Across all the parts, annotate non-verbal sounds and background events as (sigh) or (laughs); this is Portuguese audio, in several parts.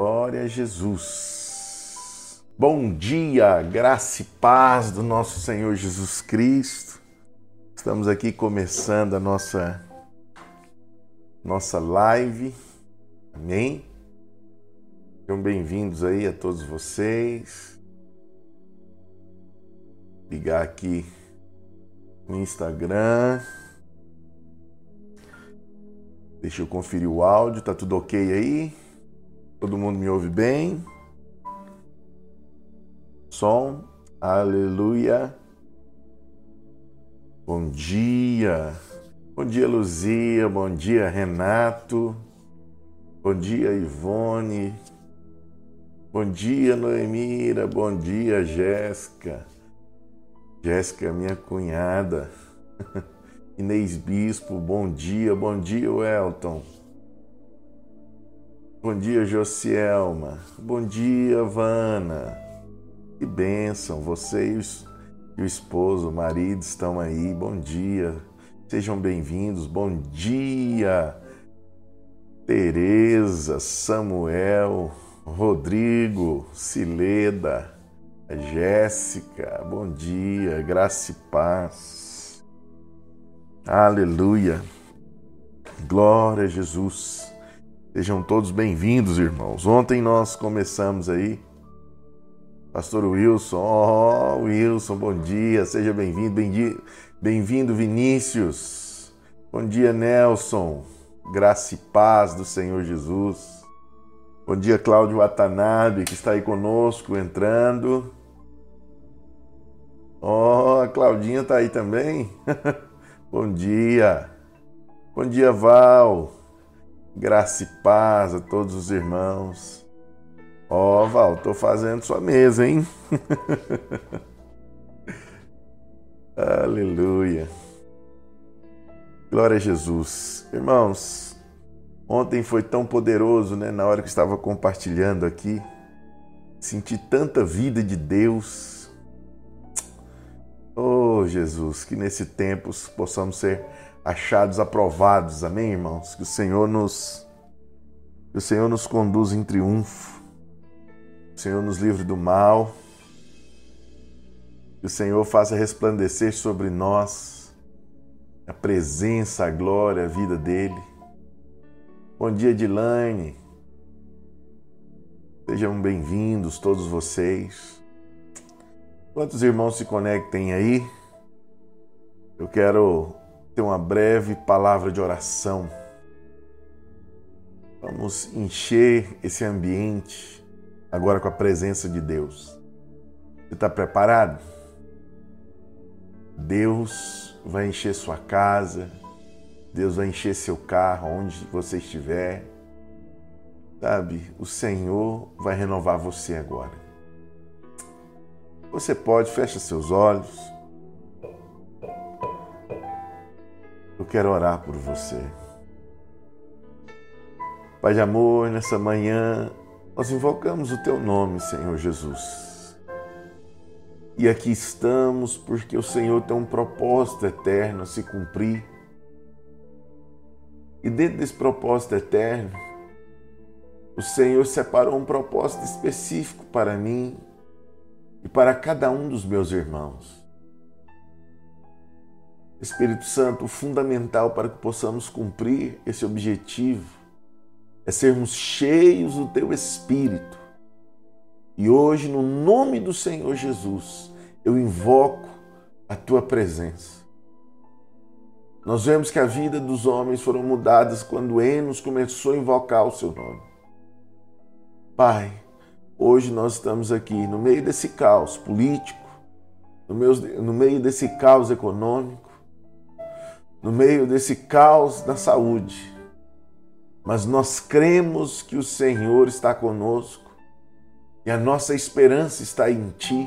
Glória a Jesus. Bom dia, graça e paz do nosso Senhor Jesus Cristo. Estamos aqui começando a nossa nossa live. Amém. Sejam bem-vindos aí a todos vocês. Ligar aqui no Instagram. Deixa eu conferir o áudio, tá tudo ok aí? Todo mundo me ouve bem? Som, aleluia. Bom dia. Bom dia, Luzia. Bom dia, Renato. Bom dia, Ivone. Bom dia, Noemira. Bom dia, Jéssica. Jéssica, minha cunhada. (laughs) Inês Bispo, bom dia. Bom dia, Welton. Bom dia, Josielma. Bom dia, Vana. Que bênção, você e o esposo, o marido estão aí. Bom dia. Sejam bem-vindos. Bom dia, Tereza, Samuel, Rodrigo, Cileda, Jéssica. Bom dia, graça e paz. Aleluia. Glória a Jesus. Sejam todos bem-vindos, irmãos. Ontem nós começamos aí. Pastor Wilson, oh, Wilson, bom dia, seja bem-vindo, bem-vindo Vinícius, bom dia Nelson, graça e paz do Senhor Jesus, bom dia Cláudio Watanabe, que está aí conosco, entrando, oh, a Claudinha está aí também, (laughs) bom dia, bom dia Val, Graça e paz a todos os irmãos. Ó, oh, Val, tô fazendo sua mesa, hein? (laughs) Aleluia. Glória a Jesus. Irmãos, ontem foi tão poderoso, né? Na hora que estava compartilhando aqui, senti tanta vida de Deus. Oh, Jesus, que nesse tempo possamos ser achados aprovados. Amém, irmãos? Que o Senhor nos que o Senhor nos conduza em triunfo. Que o Senhor nos livre do mal. Que o Senhor faça resplandecer sobre nós a presença, a glória, a vida dele. Bom dia, Dilane. Sejam bem-vindos todos vocês. Quantos irmãos se conectem aí? Eu quero ter uma breve palavra de oração. Vamos encher esse ambiente agora com a presença de Deus. Você está preparado? Deus vai encher sua casa, Deus vai encher seu carro, onde você estiver. Sabe, o Senhor vai renovar você agora. Você pode, fecha seus olhos. Eu quero orar por você. Pai de amor, nessa manhã nós invocamos o teu nome, Senhor Jesus. E aqui estamos porque o Senhor tem um propósito eterno a se cumprir. E dentro desse propósito eterno, o Senhor separou um propósito específico para mim e para cada um dos meus irmãos. Espírito Santo, fundamental para que possamos cumprir esse objetivo é sermos cheios do Teu Espírito. E hoje, no nome do Senhor Jesus, eu invoco a Tua presença. Nós vemos que a vida dos homens foram mudadas quando Enos começou a invocar o Seu nome. Pai, hoje nós estamos aqui no meio desse caos político, no meio desse caos econômico, no meio desse caos da saúde. Mas nós cremos que o Senhor está conosco e a nossa esperança está em Ti.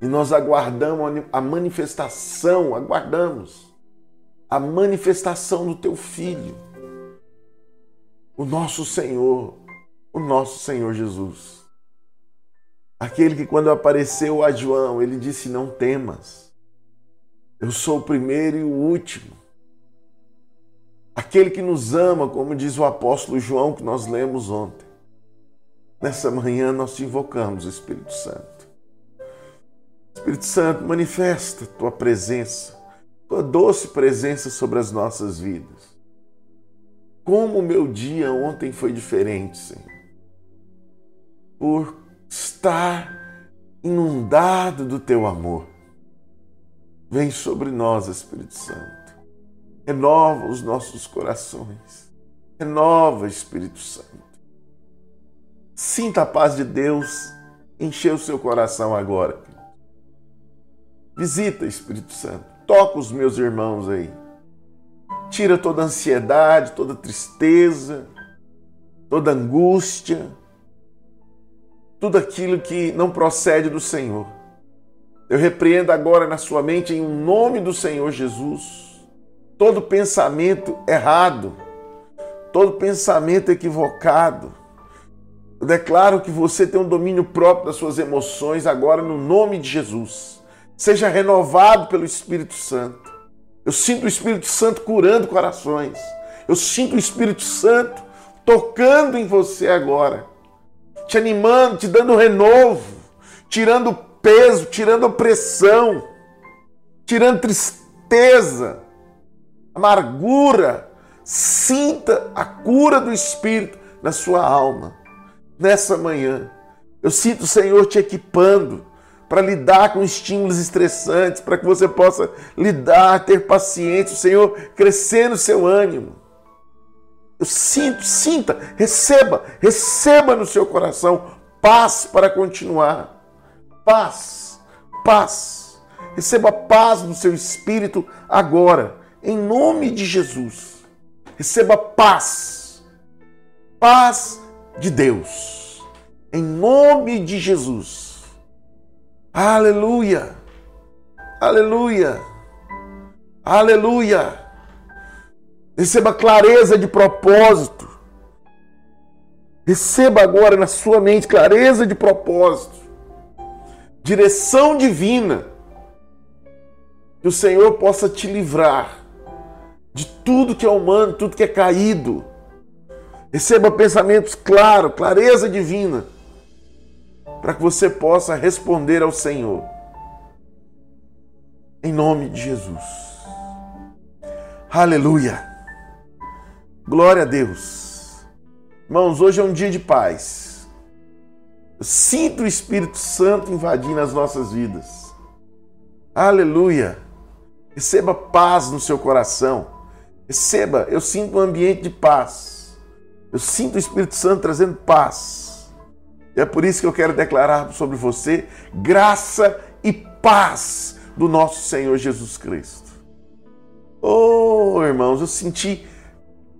E nós aguardamos a manifestação, aguardamos a manifestação do Teu Filho, o nosso Senhor, o nosso Senhor Jesus. Aquele que, quando apareceu a João, ele disse: Não temas, eu sou o primeiro e o último aquele que nos ama, como diz o apóstolo João que nós lemos ontem. Nessa manhã nós te invocamos, Espírito Santo. Espírito Santo, manifesta tua presença, tua doce presença sobre as nossas vidas. Como o meu dia ontem foi diferente, Senhor. Por estar inundado do teu amor. Vem sobre nós, Espírito Santo. Renova os nossos corações. Renova, Espírito Santo. Sinta a paz de Deus encher o seu coração agora. Visita, Espírito Santo. Toca os meus irmãos aí. Tira toda ansiedade, toda tristeza, toda angústia, tudo aquilo que não procede do Senhor. Eu repreendo agora na sua mente, em nome do Senhor Jesus, todo pensamento errado, todo pensamento equivocado eu declaro que você tem um domínio próprio das suas emoções agora no nome de Jesus. Seja renovado pelo Espírito Santo. Eu sinto o Espírito Santo curando corações. Eu sinto o Espírito Santo tocando em você agora, te animando, te dando renovo, tirando peso, tirando opressão, tirando tristeza, amargura. Sinta a cura do Espírito na sua alma nessa manhã. Eu sinto o Senhor te equipando para lidar com estímulos estressantes, para que você possa lidar, ter paciência, o Senhor crescendo o seu ânimo. Eu sinto, sinta, receba, receba no seu coração paz para continuar. Paz, paz. Receba paz no seu espírito agora, em nome de Jesus. Receba paz. Paz de Deus. Em nome de Jesus. Aleluia. Aleluia. Aleluia. Receba clareza de propósito. Receba agora na sua mente clareza de propósito. Direção divina. Que o Senhor possa te livrar de tudo que é humano, tudo que é caído Receba pensamentos claros, clareza divina, para que você possa responder ao Senhor. Em nome de Jesus. Aleluia. Glória a Deus. Irmãos, hoje é um dia de paz. Eu sinto o Espírito Santo invadindo as nossas vidas. Aleluia. Receba paz no seu coração. Receba, eu sinto um ambiente de paz. Eu sinto o Espírito Santo trazendo paz. E é por isso que eu quero declarar sobre você graça e paz do nosso Senhor Jesus Cristo. Oh, irmãos, eu senti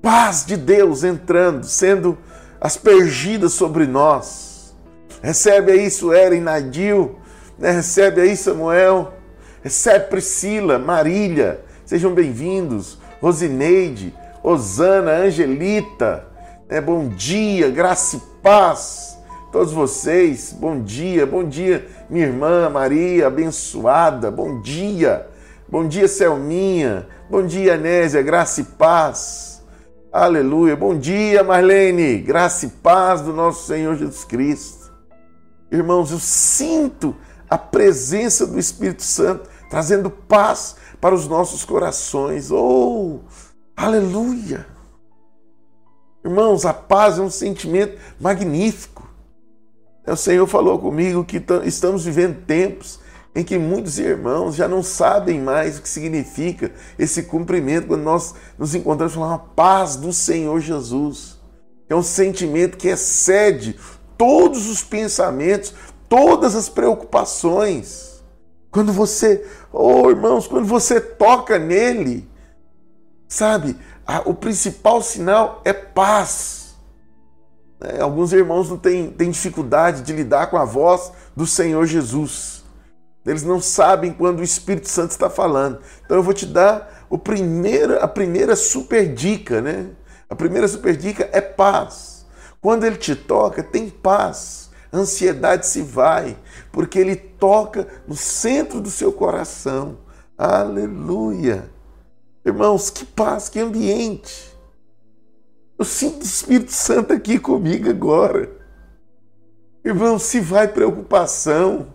paz de Deus entrando, sendo aspergida sobre nós. Recebe aí Suera e Nadil, né? recebe aí Samuel, recebe Priscila, Marília, sejam bem-vindos, Rosineide, Osana, Angelita, é, bom dia, graça e paz. Todos vocês, bom dia, bom dia, minha irmã Maria, abençoada, bom dia. Bom dia, Selminha. Bom dia, Anésia, graça e paz. Aleluia. Bom dia, Marlene, graça e paz do nosso Senhor Jesus Cristo. Irmãos, eu sinto a presença do Espírito Santo trazendo paz para os nossos corações. Oh, aleluia. Irmãos, a paz é um sentimento magnífico. O Senhor falou comigo que estamos vivendo tempos em que muitos irmãos já não sabem mais o que significa esse cumprimento quando nós nos encontramos com a paz do Senhor Jesus. É um sentimento que excede todos os pensamentos, todas as preocupações. Quando você, oh irmãos, quando você toca nele, sabe, o principal sinal é paz. É, alguns irmãos não têm, têm dificuldade de lidar com a voz do Senhor Jesus. Eles não sabem quando o Espírito Santo está falando. Então eu vou te dar o primeiro, a primeira super dica, né? A primeira super dica é paz. Quando ele te toca, tem paz. Ansiedade se vai, porque ele toca no centro do seu coração. Aleluia. Irmãos, que paz, que ambiente. Eu sinto o Espírito Santo aqui comigo agora. Irmão, se vai preocupação,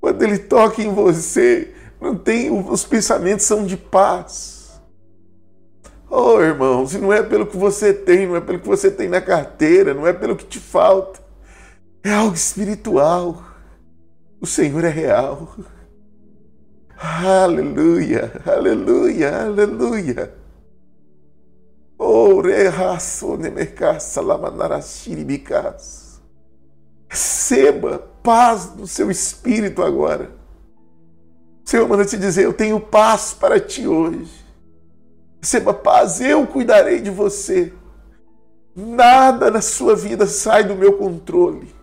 quando ele toca em você, não tem, os pensamentos são de paz. Oh, irmão, se não é pelo que você tem, não é pelo que você tem na carteira, não é pelo que te falta. É algo espiritual. O Senhor é real. Aleluia, aleluia, aleluia. Receba paz no seu espírito agora. Senhor manda te dizer: Eu tenho paz para ti hoje. Receba paz, eu cuidarei de você. Nada na sua vida sai do meu controle.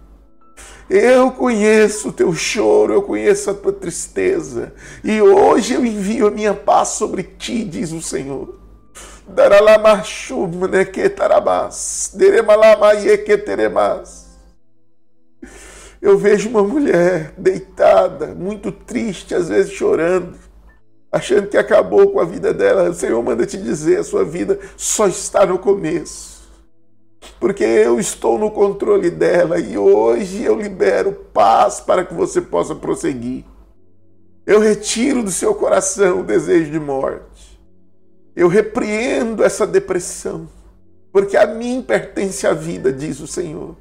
Eu conheço o teu choro, eu conheço a tua tristeza, e hoje eu envio a minha paz sobre ti, diz o Senhor. Eu vejo uma mulher deitada, muito triste, às vezes chorando, achando que acabou com a vida dela. O Senhor manda te dizer: a sua vida só está no começo porque eu estou no controle dela e hoje eu libero paz para que você possa prosseguir. Eu retiro do seu coração o desejo de morte. Eu repreendo essa depressão, porque a mim pertence a vida, diz o Senhor.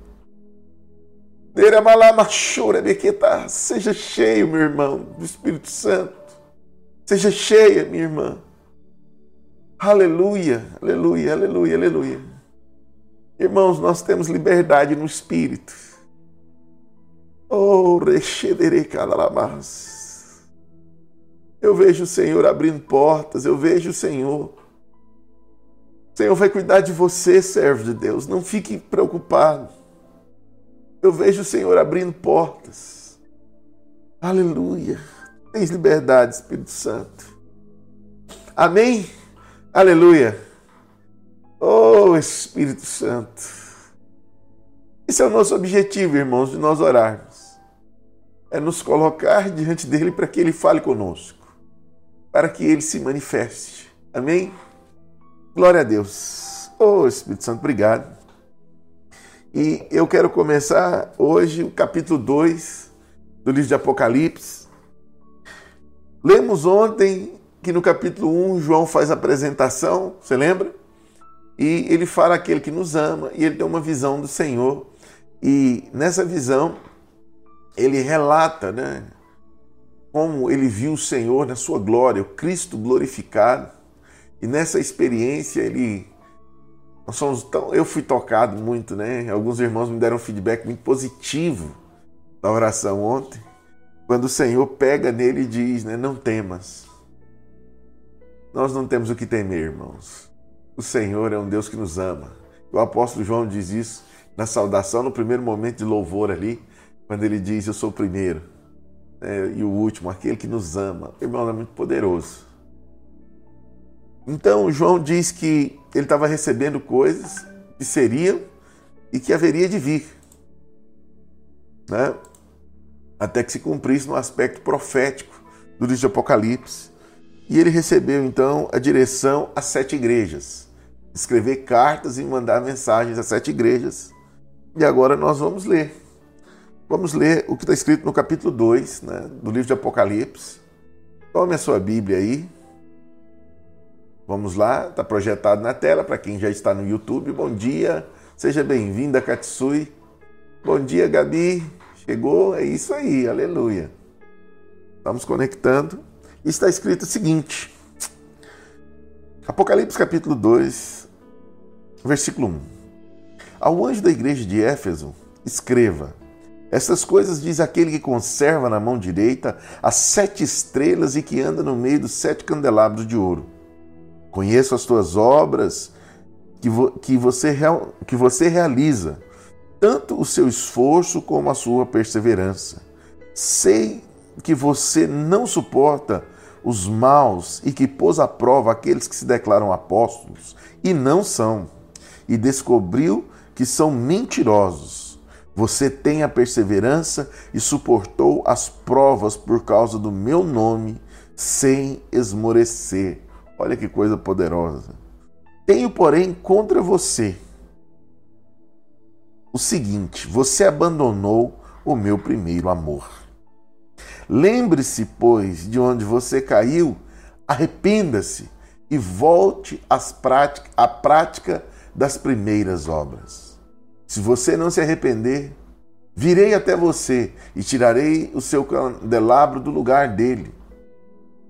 Seja cheio, meu irmão, do Espírito Santo. Seja cheia, minha irmã. Aleluia, aleluia, aleluia, aleluia. Irmãos, nós temos liberdade no espírito. Oh, rechederecadalamas. Eu vejo o Senhor abrindo portas, eu vejo o Senhor. O Senhor vai cuidar de você, servo de Deus. Não fique preocupado. Eu vejo o Senhor abrindo portas. Aleluia. Tens liberdade, Espírito Santo. Amém? Aleluia. Oh Espírito Santo. Esse é o nosso objetivo, irmãos, de nós orarmos. É nos colocar diante dele para que ele fale conosco, para que ele se manifeste. Amém? Glória a Deus. Oh Espírito Santo, obrigado. E eu quero começar hoje o capítulo 2 do livro de Apocalipse. Lemos ontem que no capítulo 1 João faz a apresentação, você lembra? E ele fala aquele que nos ama e ele tem uma visão do Senhor. E nessa visão, ele relata né, como ele viu o Senhor na sua glória, o Cristo glorificado. E nessa experiência, ele. Nós somos tão, eu fui tocado muito, né? Alguns irmãos me deram um feedback muito positivo da oração ontem, quando o Senhor pega nele e diz, né, não temas. Nós não temos o que temer, irmãos. O Senhor é um Deus que nos ama. O apóstolo João diz isso na saudação, no primeiro momento de louvor ali, quando ele diz: Eu sou o primeiro né, e o último, aquele que nos ama. Irmão, é muito poderoso. Então, João diz que ele estava recebendo coisas que seriam e que haveria de vir. Né? Até que se cumprisse no aspecto profético do livro de Apocalipse. E ele recebeu então a direção às sete igrejas escrever cartas e mandar mensagens às sete igrejas. E agora nós vamos ler. Vamos ler o que está escrito no capítulo 2 né, do livro de Apocalipse. Tome a sua Bíblia aí. Vamos lá, está projetado na tela para quem já está no YouTube. Bom dia, seja bem-vinda, Katsui. Bom dia, Gabi. Chegou, é isso aí, aleluia. Estamos conectando. Está escrito o seguinte: Apocalipse capítulo 2, Versículo 1. Ao anjo da igreja de Éfeso, escreva: Estas coisas diz aquele que conserva na mão direita as sete estrelas e que anda no meio dos sete candelabros de ouro. Conheço as tuas obras que, vo que, você, que você realiza, tanto o seu esforço como a sua perseverança. Sei que você não suporta os maus e que pôs à prova aqueles que se declaram apóstolos e não são e descobriu que são mentirosos. Você tem a perseverança e suportou as provas por causa do meu nome, sem esmorecer. Olha que coisa poderosa. Tenho, porém, contra você o seguinte: você abandonou o meu primeiro amor. Lembre-se, pois, de onde você caiu, arrependa-se e volte às prática, à prática das primeiras obras. Se você não se arrepender, virei até você e tirarei o seu candelabro do lugar dele.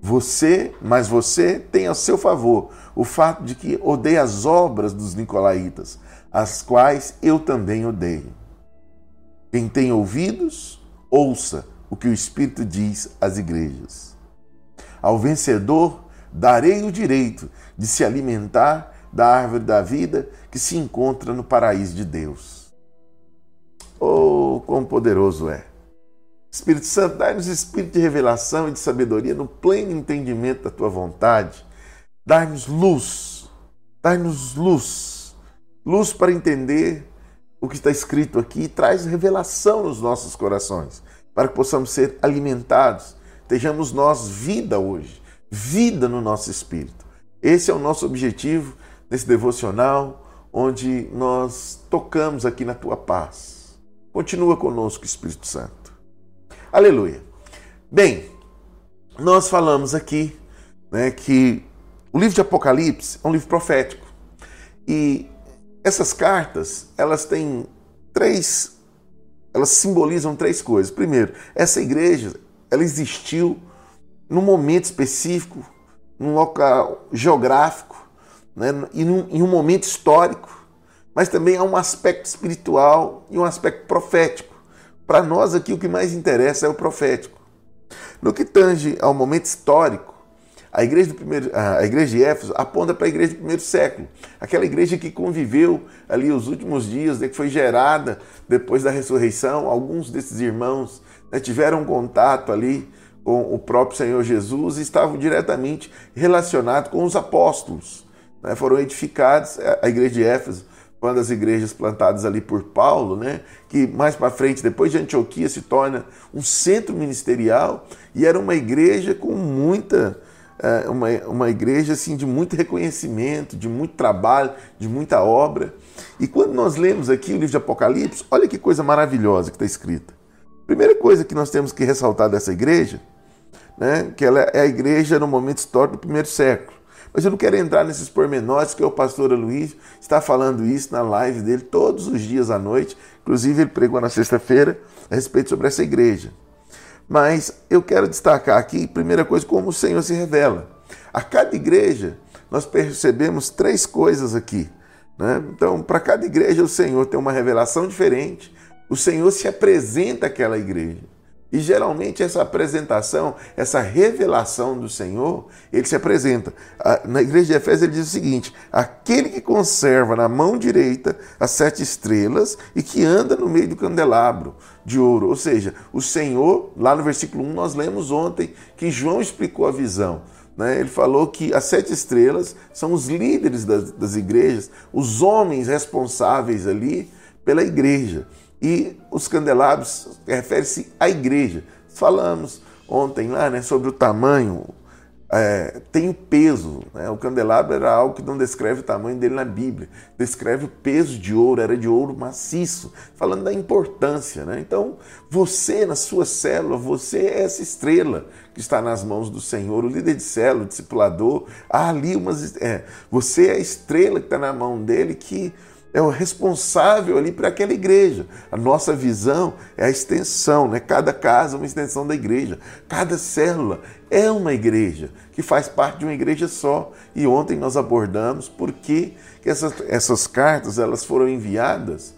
Você, mas você tem a seu favor o fato de que odeia as obras dos nicolaítas, as quais eu também odeio. Quem tem ouvidos, ouça o que o Espírito diz às igrejas. Ao vencedor darei o direito de se alimentar da árvore da vida que se encontra no paraíso de Deus. Oh, quão poderoso é! Espírito Santo, dai-nos espírito de revelação e de sabedoria no pleno entendimento da tua vontade. Dai-nos luz, dai-nos luz, luz para entender o que está escrito aqui e traz revelação nos nossos corações, para que possamos ser alimentados, estejamos nós vida hoje, vida no nosso espírito. Esse é o nosso objetivo nesse devocional, onde nós tocamos aqui na tua paz. Continua conosco, Espírito Santo. Aleluia. Bem, nós falamos aqui né, que o livro de Apocalipse é um livro profético. E essas cartas, elas têm três, elas simbolizam três coisas. Primeiro, essa igreja, ela existiu num momento específico, num local geográfico, né, e num, em um momento histórico, mas também há um aspecto espiritual e um aspecto profético. Para nós aqui o que mais interessa é o profético. No que tange ao momento histórico, a igreja, do primeiro, a igreja de Éfeso aponta para a igreja do primeiro século, aquela igreja que conviveu ali os últimos dias, né, que foi gerada depois da ressurreição. Alguns desses irmãos né, tiveram contato ali com o próprio Senhor Jesus e estavam diretamente relacionados com os apóstolos. Né? Foram edificados, a igreja de Éfeso uma das igrejas plantadas ali por Paulo, né, que mais para frente, depois de Antioquia, se torna um centro ministerial e era uma igreja com muita é, uma, uma igreja assim de muito reconhecimento, de muito trabalho, de muita obra. E quando nós lemos aqui o livro de Apocalipse, olha que coisa maravilhosa que está escrita. Primeira coisa que nós temos que ressaltar dessa igreja, né, que ela é a igreja no momento histórico do primeiro século. Mas eu não quero entrar nesses pormenores, que o pastor Luiz está falando isso na live dele todos os dias à noite. Inclusive, ele pregou na sexta-feira a respeito sobre essa igreja. Mas eu quero destacar aqui, primeira coisa, como o Senhor se revela. A cada igreja, nós percebemos três coisas aqui. Né? Então, para cada igreja, o Senhor tem uma revelação diferente. O Senhor se apresenta àquela igreja. E geralmente essa apresentação, essa revelação do Senhor, ele se apresenta. Na igreja de Efésios ele diz o seguinte: aquele que conserva na mão direita as sete estrelas e que anda no meio do candelabro de ouro. Ou seja, o Senhor, lá no versículo 1, nós lemos ontem que João explicou a visão. Né? Ele falou que as sete estrelas são os líderes das, das igrejas, os homens responsáveis ali pela igreja. E os candelabros refere-se à igreja. Falamos ontem lá né, sobre o tamanho, é, tem o peso. Né? O candelabro era algo que não descreve o tamanho dele na Bíblia, descreve o peso de ouro, era de ouro maciço, falando da importância. Né? Então, você na sua célula, você é essa estrela que está nas mãos do Senhor, o líder de célula, o discipulador. Há ali umas. É, você é a estrela que está na mão dele que é o responsável ali para aquela igreja. A nossa visão é a extensão, né? Cada casa é uma extensão da igreja. Cada célula é uma igreja que faz parte de uma igreja só. E ontem nós abordamos por que, essas, essas cartas elas foram enviadas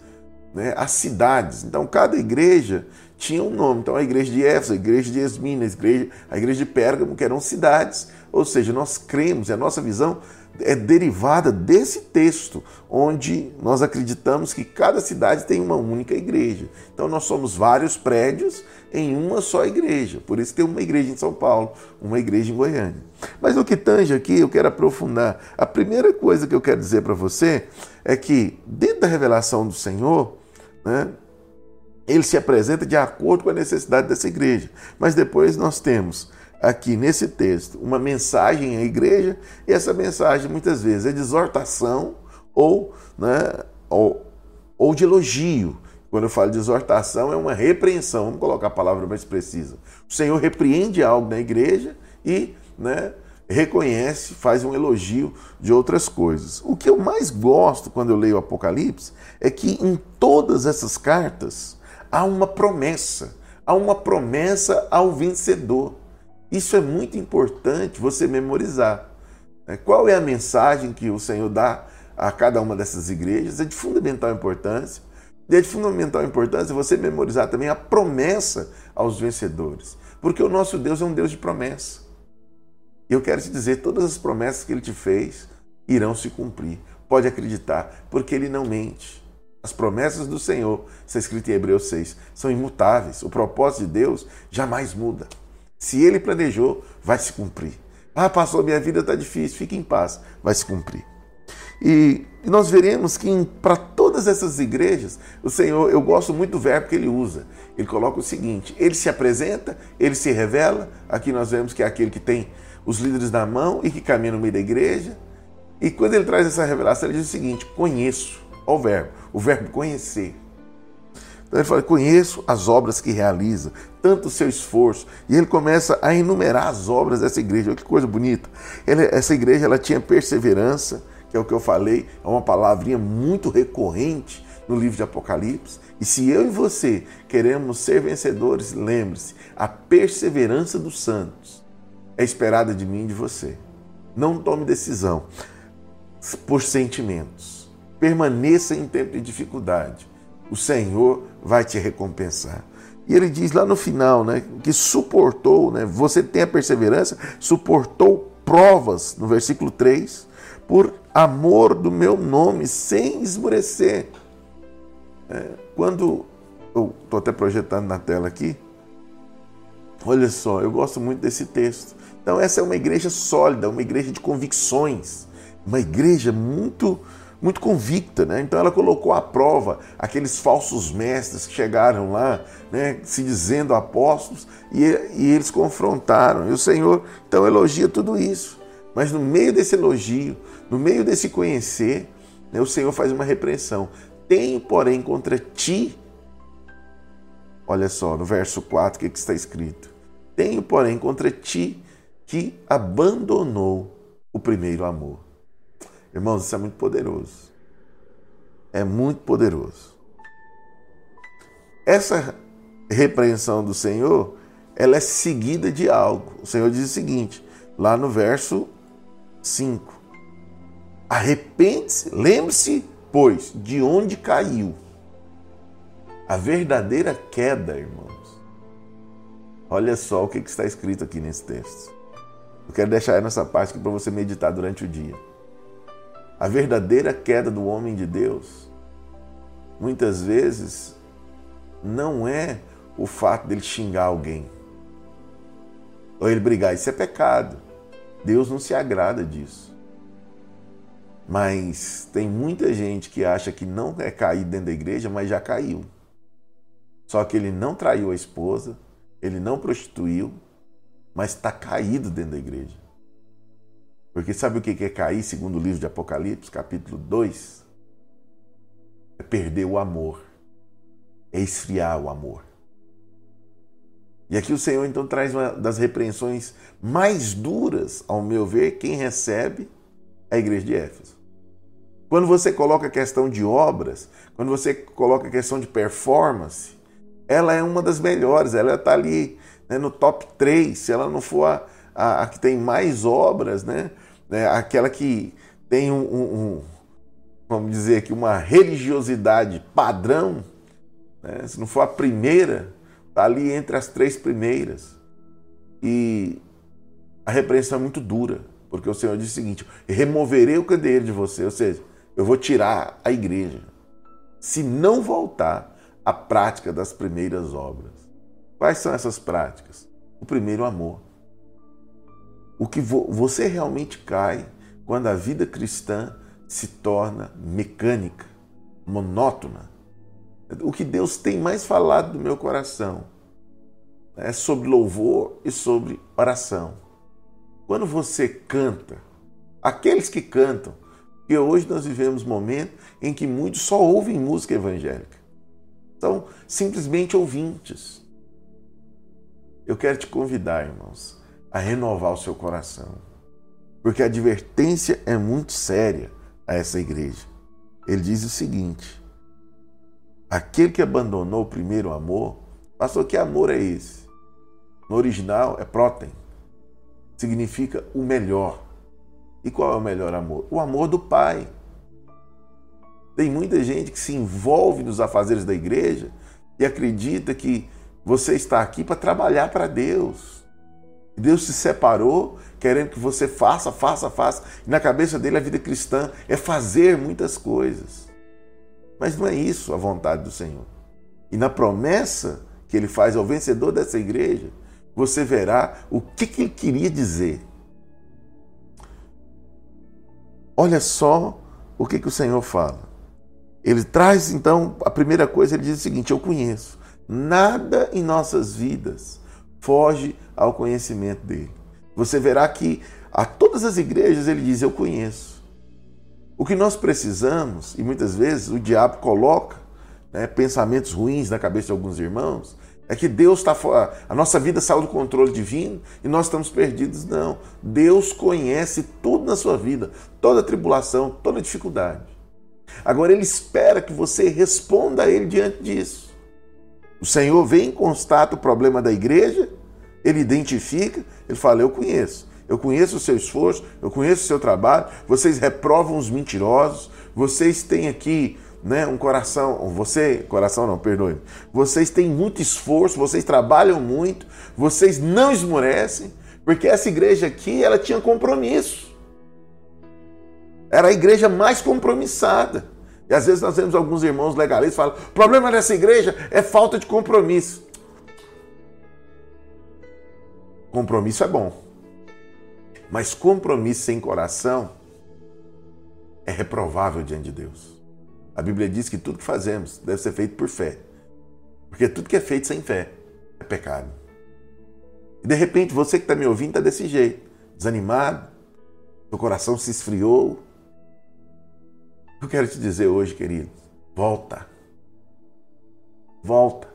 né, às cidades. Então, cada igreja tinha um nome. Então, a igreja de Éfeso, a igreja de Esmina, a igreja, a igreja de Pérgamo, que eram cidades. Ou seja, nós cremos, e a nossa visão é derivada desse texto, onde nós acreditamos que cada cidade tem uma única igreja. Então nós somos vários prédios em uma só igreja. Por isso tem uma igreja em São Paulo, uma igreja em Goiânia. Mas no que tange aqui, eu quero aprofundar. A primeira coisa que eu quero dizer para você é que dentro da revelação do Senhor, né, ele se apresenta de acordo com a necessidade dessa igreja. Mas depois nós temos aqui nesse texto uma mensagem à igreja, e essa mensagem muitas vezes é de exortação ou, né, ou, ou de elogio. Quando eu falo de exortação, é uma repreensão. Vamos colocar a palavra mais precisa. O Senhor repreende algo na igreja e né, reconhece, faz um elogio de outras coisas. O que eu mais gosto quando eu leio o Apocalipse é que em todas essas cartas há uma promessa, há uma promessa ao vencedor. Isso é muito importante você memorizar. Né? Qual é a mensagem que o Senhor dá a cada uma dessas igrejas? É de fundamental importância. E é de fundamental importância você memorizar também a promessa aos vencedores. Porque o nosso Deus é um Deus de promessa. E eu quero te dizer, todas as promessas que ele te fez irão se cumprir. Pode acreditar, porque ele não mente. As promessas do Senhor, está escrito em Hebreus 6, são imutáveis. O propósito de Deus jamais muda. Se ele planejou, vai se cumprir. Ah, pastor, minha vida está difícil, fique em paz, vai se cumprir. E nós veremos que para todas essas igrejas, o Senhor, eu gosto muito do verbo que ele usa. Ele coloca o seguinte: ele se apresenta, ele se revela. Aqui nós vemos que é aquele que tem os líderes na mão e que caminha no meio da igreja. E quando ele traz essa revelação, ele diz o seguinte: conheço, ó o verbo, o verbo conhecer. Então ele fala: conheço as obras que realiza, tanto o seu esforço. E ele começa a enumerar as obras dessa igreja. Olha que coisa bonita. Ele, essa igreja ela tinha perseverança, que é o que eu falei, é uma palavrinha muito recorrente no livro de Apocalipse. E se eu e você queremos ser vencedores, lembre-se: a perseverança dos santos é esperada de mim e de você. Não tome decisão por sentimentos. Permaneça em tempo de dificuldade. O Senhor vai te recompensar. E ele diz lá no final, né, que suportou, né, você tem a perseverança, suportou provas, no versículo 3, por amor do meu nome, sem esmorecer. É, quando eu estou até projetando na tela aqui, olha só, eu gosto muito desse texto. Então, essa é uma igreja sólida, uma igreja de convicções, uma igreja muito muito convicta, né? Então ela colocou à prova aqueles falsos mestres que chegaram lá, né, se dizendo apóstolos, e, e eles confrontaram. E o Senhor então elogia tudo isso. Mas no meio desse elogio, no meio desse conhecer, né, o Senhor faz uma repreensão. Tenho, porém, contra ti. Olha só, no verso 4, o que, que está escrito? Tenho, porém, contra ti que abandonou o primeiro amor. Irmãos, isso é muito poderoso. É muito poderoso. Essa repreensão do Senhor, ela é seguida de algo. O Senhor diz o seguinte, lá no verso 5. Arrepende-se, lembre-se, pois, de onde caiu. A verdadeira queda, irmãos. Olha só o que está escrito aqui nesse texto. Eu quero deixar nessa parte aqui para você meditar durante o dia. A verdadeira queda do homem de Deus, muitas vezes, não é o fato dele xingar alguém ou ele brigar. Isso é pecado. Deus não se agrada disso. Mas tem muita gente que acha que não é cair dentro da igreja, mas já caiu. Só que ele não traiu a esposa, ele não prostituiu, mas está caído dentro da igreja. Porque sabe o que é cair, segundo o livro de Apocalipse, capítulo 2? É perder o amor, é esfriar o amor. E aqui o Senhor então traz uma das repreensões mais duras, ao meu ver, quem recebe é a igreja de Éfeso. Quando você coloca a questão de obras, quando você coloca a questão de performance, ela é uma das melhores, ela está ali né, no top 3, se ela não for a, a, a que tem mais obras, né, né aquela que tem um, um, um, vamos dizer aqui, uma religiosidade padrão, né, se não for a primeira, está ali entre as três primeiras. E a repreensão é muito dura, porque o Senhor diz o seguinte: removerei o candeeiro de você, ou seja, eu vou tirar a igreja, se não voltar à prática das primeiras obras. Quais são essas práticas? O primeiro, amor. O que vo você realmente cai quando a vida cristã se torna mecânica, monótona. O que Deus tem mais falado do meu coração é sobre louvor e sobre oração. Quando você canta, aqueles que cantam, porque hoje nós vivemos momentos em que muitos só ouvem música evangélica. são simplesmente ouvintes. Eu quero te convidar, irmãos, a renovar o seu coração, porque a advertência é muito séria a essa igreja. Ele diz o seguinte: aquele que abandonou o primeiro amor, pastor, que amor é esse? No original é protem, significa o melhor. E qual é o melhor amor? O amor do Pai. Tem muita gente que se envolve nos afazeres da igreja e acredita que você está aqui para trabalhar para Deus. Deus se separou querendo que você faça, faça, faça. E na cabeça dele a vida cristã é fazer muitas coisas. Mas não é isso a vontade do Senhor. E na promessa que ele faz ao vencedor dessa igreja, você verá o que, que ele queria dizer. Olha só o que, que o Senhor fala. Ele traz, então, a primeira coisa, ele diz o seguinte: Eu conheço. Nada em nossas vidas foge ao conhecimento dele. Você verá que a todas as igrejas ele diz: Eu conheço. O que nós precisamos, e muitas vezes o diabo coloca né, pensamentos ruins na cabeça de alguns irmãos, é que Deus está fora, a nossa vida saiu do controle divino e nós estamos perdidos. Não. Deus conhece tudo na sua vida, toda tribulação, toda dificuldade. Agora ele espera que você responda a ele diante disso. O Senhor vem, constata o problema da igreja, ele identifica, ele fala: Eu conheço, eu conheço o seu esforço, eu conheço o seu trabalho, vocês reprovam os mentirosos, vocês têm aqui né, um coração, você, coração não, perdoe, vocês têm muito esforço, vocês trabalham muito, vocês não esmorecem, porque essa igreja aqui, ela tinha compromisso. Era a igreja mais compromissada. E às vezes nós vemos alguns irmãos legalistas falam: o problema dessa igreja é falta de compromisso. Compromisso é bom. Mas compromisso sem coração é reprovável diante de Deus. A Bíblia diz que tudo que fazemos deve ser feito por fé. Porque tudo que é feito sem fé é pecado. E de repente você que está me ouvindo está desse jeito, desanimado, seu coração se esfriou, eu quero te dizer hoje, querido, volta. Volta.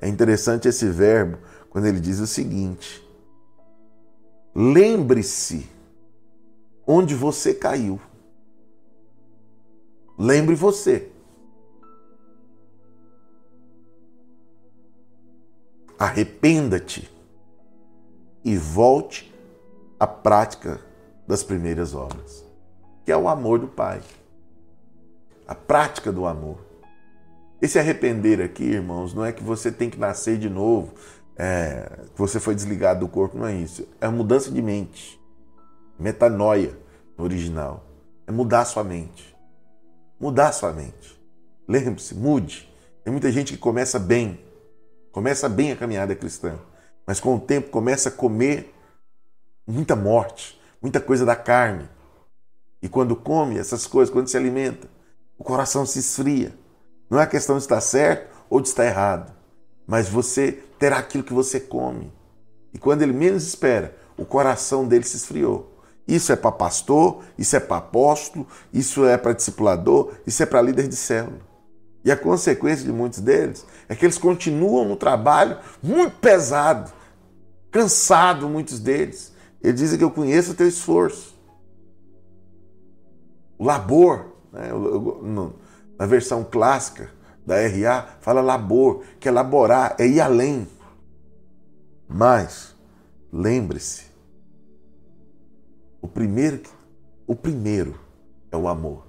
É interessante esse verbo quando ele diz o seguinte: lembre-se onde você caiu. Lembre você. Arrependa-te e volte à prática das primeiras obras que é o amor do Pai. A prática do amor. Esse arrepender aqui, irmãos, não é que você tem que nascer de novo, é, você foi desligado do corpo, não é isso. É mudança de mente. Metanoia no original. É mudar sua mente. Mudar sua mente. Lembre-se, mude. Tem muita gente que começa bem, começa bem a caminhada cristã, mas com o tempo começa a comer muita morte, muita coisa da carne, e quando come essas coisas, quando se alimenta, o coração se esfria. Não é questão de estar certo ou de estar errado, mas você terá aquilo que você come. E quando ele menos espera, o coração dele se esfriou. Isso é para pastor, isso é para apóstolo, isso é para discipulador, isso é para líder de célula. E a consequência de muitos deles é que eles continuam no trabalho muito pesado, cansado, muitos deles. Eles dizem que eu conheço o teu esforço labor, né? na versão clássica da RA, fala labor, que é laborar, é ir além. Mas, lembre-se, o primeiro, o primeiro é o amor.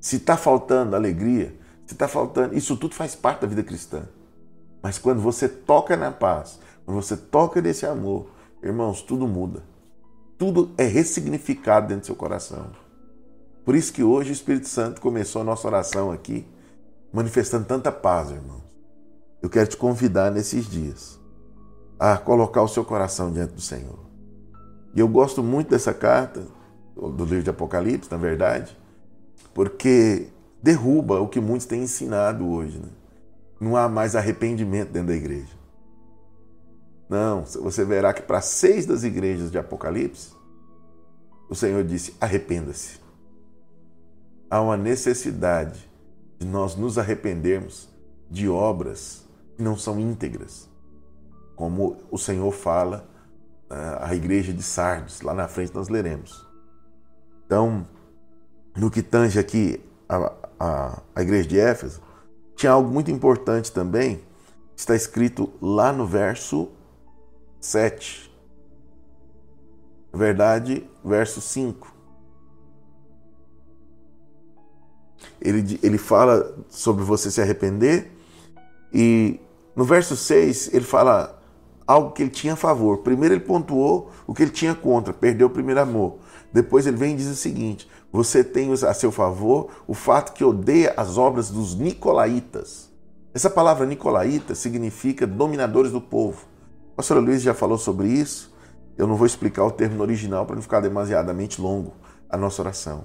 Se está faltando alegria, se está faltando, isso tudo faz parte da vida cristã. Mas quando você toca na paz, quando você toca nesse amor, irmãos, tudo muda. Tudo é ressignificado dentro do seu coração. Por isso que hoje o Espírito Santo começou a nossa oração aqui, manifestando tanta paz, irmãos. Eu quero te convidar nesses dias a colocar o seu coração diante do Senhor. E eu gosto muito dessa carta, do livro de Apocalipse, na verdade, porque derruba o que muitos têm ensinado hoje. Né? Não há mais arrependimento dentro da igreja. Não, você verá que para seis das igrejas de Apocalipse, o Senhor disse: arrependa-se há uma necessidade de nós nos arrependermos de obras que não são íntegras, como o Senhor fala à igreja de Sardes, lá na frente nós leremos. Então, no que tange aqui a, a, a igreja de Éfeso, tinha algo muito importante também, está escrito lá no verso 7. Na verdade, verso 5. Ele, ele fala sobre você se arrepender e no verso 6 ele fala algo que ele tinha a favor. Primeiro ele pontuou o que ele tinha contra, perdeu o primeiro amor. Depois ele vem e diz o seguinte: você tem a seu favor o fato que odeia as obras dos nicolaítas. Essa palavra nicolaíta significa dominadores do povo. O pastor Luiz já falou sobre isso. Eu não vou explicar o termo original para não ficar demasiadamente longo a nossa oração.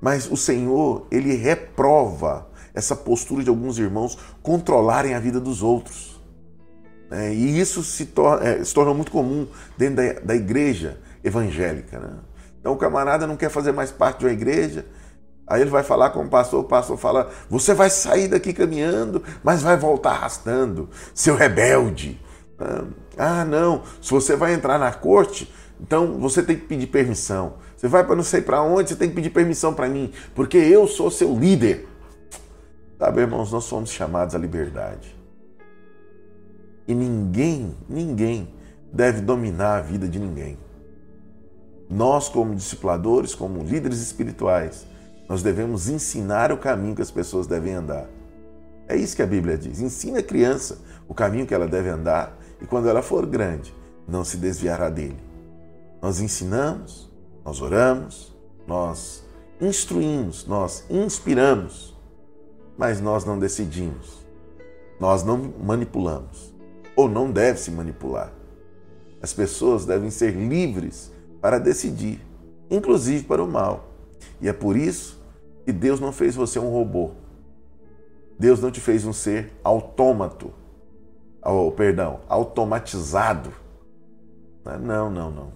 Mas o Senhor, ele reprova essa postura de alguns irmãos controlarem a vida dos outros. É, e isso se, tor é, se tornou muito comum dentro da, da igreja evangélica. Né? Então o camarada não quer fazer mais parte de uma igreja, aí ele vai falar com o pastor, o pastor fala: Você vai sair daqui caminhando, mas vai voltar arrastando, seu rebelde. Ah, não, se você vai entrar na corte, então você tem que pedir permissão. Você vai para não sei para onde, você tem que pedir permissão para mim, porque eu sou seu líder. Sabe, irmãos, nós somos chamados à liberdade. E ninguém, ninguém deve dominar a vida de ninguém. Nós, como discipuladores, como líderes espirituais, nós devemos ensinar o caminho que as pessoas devem andar. É isso que a Bíblia diz. Ensina a criança o caminho que ela deve andar e quando ela for grande, não se desviará dele. Nós ensinamos, nós oramos, nós instruímos, nós inspiramos, mas nós não decidimos. Nós não manipulamos, ou não deve se manipular. As pessoas devem ser livres para decidir, inclusive para o mal. E é por isso que Deus não fez você um robô. Deus não te fez um ser autômato, oh, perdão, automatizado. Não, não, não.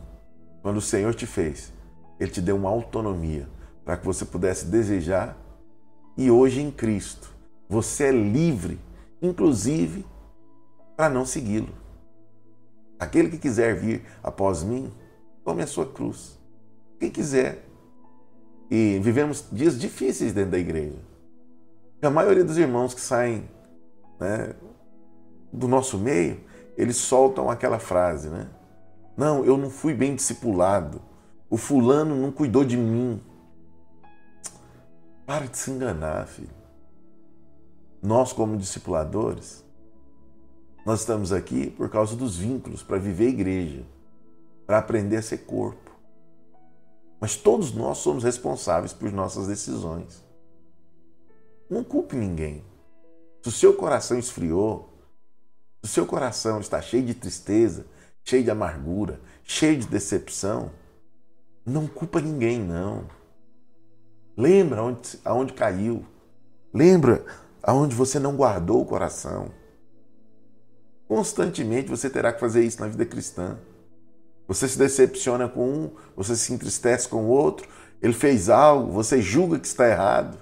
Quando o Senhor te fez, Ele te deu uma autonomia para que você pudesse desejar. E hoje em Cristo, você é livre, inclusive, para não segui-lo. Aquele que quiser vir após mim, tome a sua cruz. Quem quiser. E vivemos dias difíceis dentro da igreja. A maioria dos irmãos que saem né, do nosso meio, eles soltam aquela frase, né? Não, eu não fui bem discipulado. O fulano não cuidou de mim. Para de se enganar, filho. Nós, como discipuladores, nós estamos aqui por causa dos vínculos, para viver a igreja para aprender a ser corpo. Mas todos nós somos responsáveis por nossas decisões. Não culpe ninguém. Se o seu coração esfriou, se o seu coração está cheio de tristeza, cheio de amargura, cheio de decepção, não culpa ninguém, não. Lembra aonde, aonde caiu. Lembra aonde você não guardou o coração. Constantemente você terá que fazer isso na vida cristã. Você se decepciona com um, você se entristece com o outro, ele fez algo, você julga que está errado.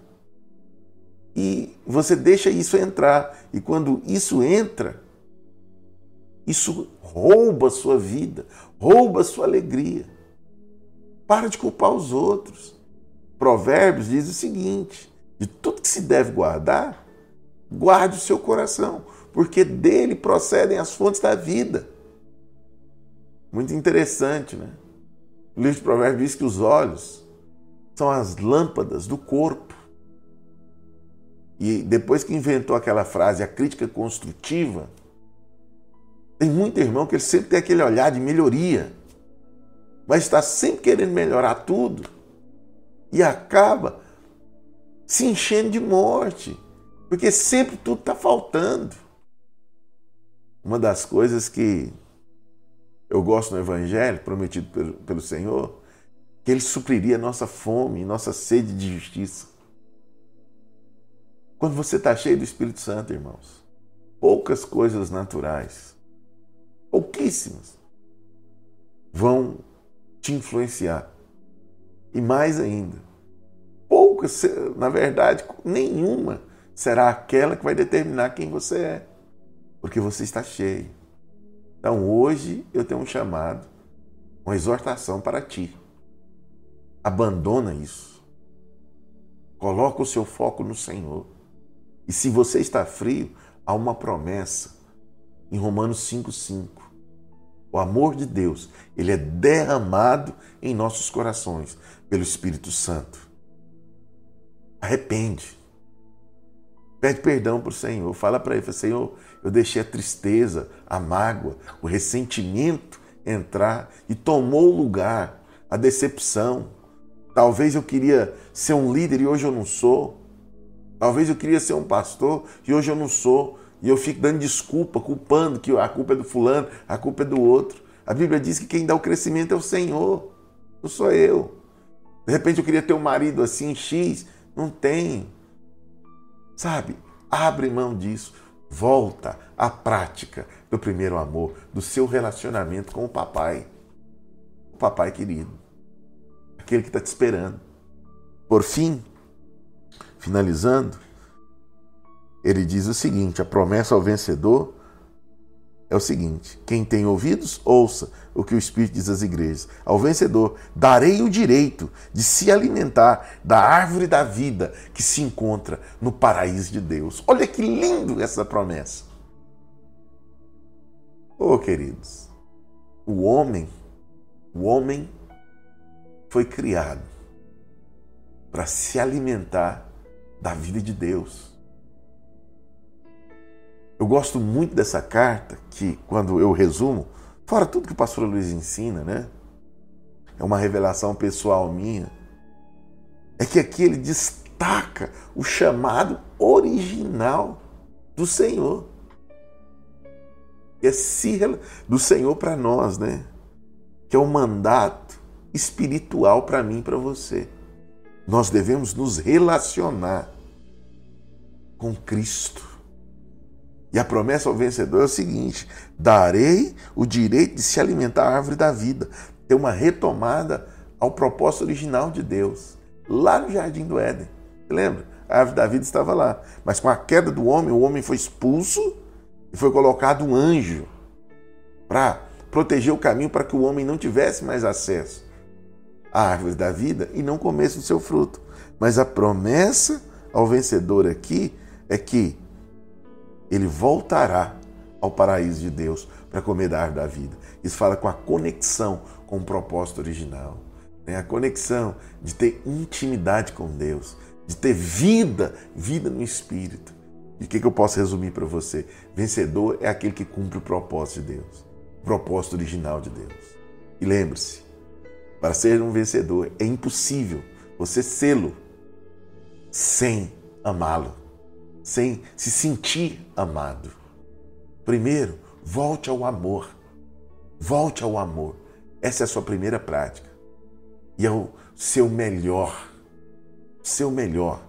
E você deixa isso entrar. E quando isso entra, isso rouba a sua vida, rouba a sua alegria. Para de culpar os outros. Provérbios diz o seguinte: de tudo que se deve guardar, guarde o seu coração, porque dele procedem as fontes da vida. Muito interessante, né? O livro de Provérbios diz que os olhos são as lâmpadas do corpo. E depois que inventou aquela frase, a crítica construtiva, tem muito irmão que ele sempre tem aquele olhar de melhoria, mas está sempre querendo melhorar tudo e acaba se enchendo de morte, porque sempre tudo está faltando. Uma das coisas que eu gosto no Evangelho prometido pelo, Senhor, que Ele supriria nossa fome, nossa sede de justiça. Quando você está cheio do Espírito Santo, irmãos, poucas coisas naturais, pouquíssimas, vão te influenciar. E mais ainda, poucas, na verdade, nenhuma será aquela que vai determinar quem você é, porque você está cheio. Então hoje eu tenho um chamado, uma exortação para ti. Abandona isso. Coloca o seu foco no Senhor. E se você está frio, há uma promessa em Romanos 5,5. O amor de Deus, ele é derramado em nossos corações pelo Espírito Santo. Arrepende. Pede perdão para o Senhor. Fala para ele, Senhor, eu deixei a tristeza, a mágoa, o ressentimento entrar e tomou o lugar, a decepção. Talvez eu queria ser um líder e hoje eu não sou. Talvez eu queria ser um pastor e hoje eu não sou. E eu fico dando desculpa, culpando que a culpa é do fulano, a culpa é do outro. A Bíblia diz que quem dá o crescimento é o Senhor, não sou eu. De repente eu queria ter um marido assim, X, não tem. Sabe? Abre mão disso. Volta à prática do primeiro amor, do seu relacionamento com o papai. O papai querido. Aquele que está te esperando. Por fim, finalizando, ele diz o seguinte: a promessa ao vencedor é o seguinte: quem tem ouvidos, ouça o que o Espírito diz às igrejas. Ao vencedor, darei o direito de se alimentar da árvore da vida que se encontra no paraíso de Deus. Olha que lindo essa promessa. Oh, queridos, o homem, o homem foi criado para se alimentar da vida de Deus. Eu gosto muito dessa carta, que quando eu resumo, fora tudo que o pastor Luiz ensina, né? É uma revelação pessoal minha. É que aqui ele destaca o chamado original do Senhor. É do Senhor para nós, né? Que é o um mandato espiritual para mim e para você. Nós devemos nos relacionar com Cristo. E a promessa ao vencedor é o seguinte: darei o direito de se alimentar da árvore da vida. Ter uma retomada ao propósito original de Deus, lá no jardim do Éden. lembra? A árvore da vida estava lá. Mas com a queda do homem, o homem foi expulso e foi colocado um anjo para proteger o caminho para que o homem não tivesse mais acesso à árvore da vida e não comesse o seu fruto. Mas a promessa ao vencedor aqui é que ele voltará ao paraíso de Deus para comer da árvore da vida. Isso fala com a conexão com o propósito original. Né? A conexão de ter intimidade com Deus, de ter vida, vida no Espírito. E o que, que eu posso resumir para você? Vencedor é aquele que cumpre o propósito de Deus, o propósito original de Deus. E lembre-se, para ser um vencedor é impossível você sê-lo sem amá-lo sem se sentir amado. Primeiro, volte ao amor. Volte ao amor. Essa é a sua primeira prática. E é o seu melhor. Seu melhor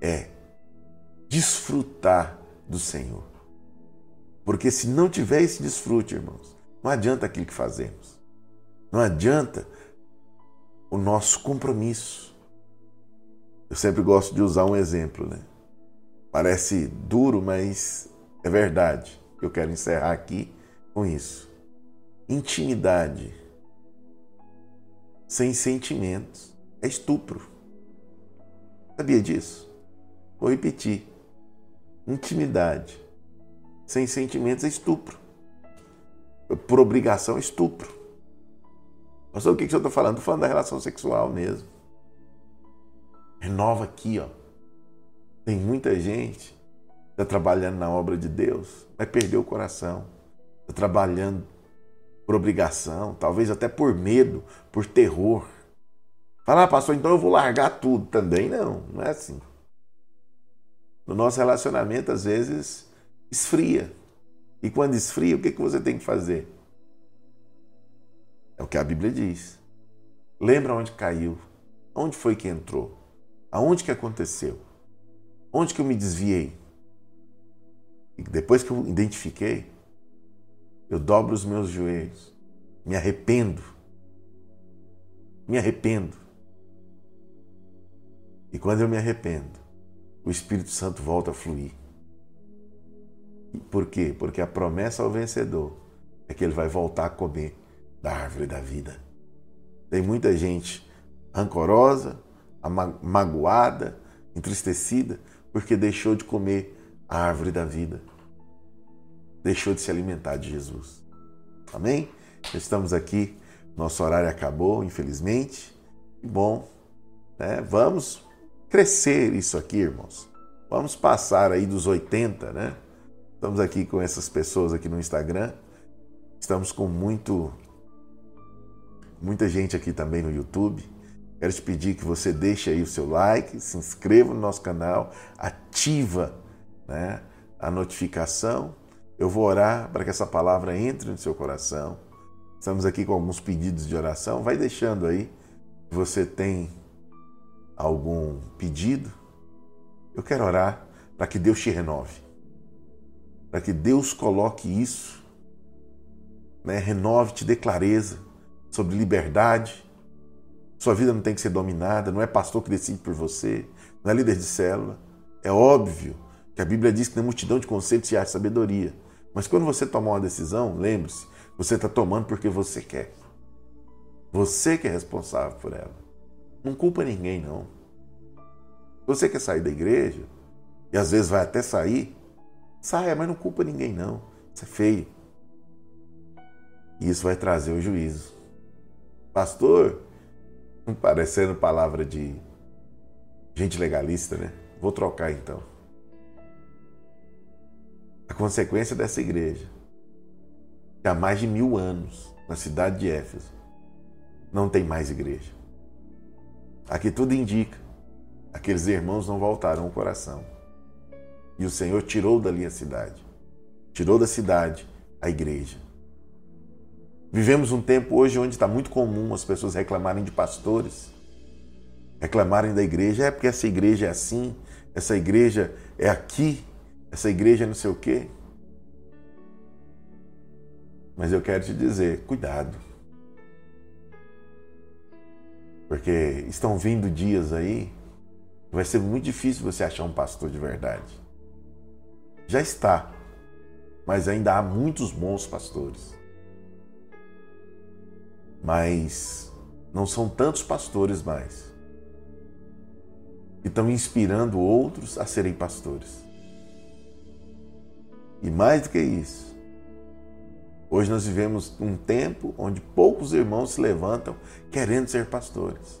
é desfrutar do Senhor. Porque se não tiver esse desfrute, irmãos, não adianta aquilo que fazemos. Não adianta o nosso compromisso. Eu sempre gosto de usar um exemplo, né? Parece duro, mas é verdade. Eu quero encerrar aqui com isso. Intimidade sem sentimentos é estupro. Sabia disso? Vou repetir. Intimidade sem sentimentos é estupro. Por obrigação é estupro. Mas o que, que eu estou falando? Estou falando da relação sexual mesmo. Renova aqui, ó. Tem muita gente que está trabalhando na obra de Deus, vai perder o coração. Está trabalhando por obrigação, talvez até por medo, por terror. Fala, ah, pastor, então eu vou largar tudo. Também não, não é assim. No nosso relacionamento, às vezes, esfria. E quando esfria, o que, que você tem que fazer? É o que a Bíblia diz. Lembra onde caiu? Onde foi que entrou? Aonde que aconteceu? Onde que eu me desviei? E depois que eu identifiquei, eu dobro os meus joelhos, me arrependo, me arrependo. E quando eu me arrependo, o Espírito Santo volta a fluir. Por quê? Porque a promessa ao vencedor é que ele vai voltar a comer da árvore da vida. Tem muita gente rancorosa, magoada, entristecida, porque deixou de comer a árvore da vida. Deixou de se alimentar de Jesus. Amém? Estamos aqui, nosso horário acabou, infelizmente. Que bom. Né? Vamos crescer isso aqui, irmãos. Vamos passar aí dos 80, né? Estamos aqui com essas pessoas aqui no Instagram. Estamos com muito muita gente aqui também no YouTube. Quero te pedir que você deixe aí o seu like, se inscreva no nosso canal, ativa né, a notificação. Eu vou orar para que essa palavra entre no seu coração. Estamos aqui com alguns pedidos de oração. Vai deixando aí. Você tem algum pedido? Eu quero orar para que Deus te renove. Para que Deus coloque isso, né, renove, te dê clareza sobre liberdade, sua vida não tem que ser dominada, não é pastor que decide por você, não é líder de célula. É óbvio que a Bíblia diz que na multidão de conceitos se acha sabedoria. Mas quando você tomar uma decisão, lembre-se, você está tomando porque você quer. Você que é responsável por ela. Não culpa ninguém, não. Você quer sair da igreja, e às vezes vai até sair, saia, mas não culpa ninguém, não. Isso é feio. E isso vai trazer o juízo. Pastor, parecendo palavra de gente legalista, né? Vou trocar então. A consequência dessa igreja, que há mais de mil anos, na cidade de Éfeso, não tem mais igreja. Aqui tudo indica, aqueles irmãos não voltaram o coração. E o Senhor tirou dali a cidade, tirou da cidade a igreja. Vivemos um tempo hoje onde está muito comum as pessoas reclamarem de pastores, reclamarem da igreja. É porque essa igreja é assim, essa igreja é aqui, essa igreja é não sei o quê. Mas eu quero te dizer, cuidado. Porque estão vindo dias aí, vai ser muito difícil você achar um pastor de verdade. Já está, mas ainda há muitos bons pastores mas não são tantos pastores mais que estão inspirando outros a serem pastores. E mais do que isso, hoje nós vivemos um tempo onde poucos irmãos se levantam querendo ser pastores.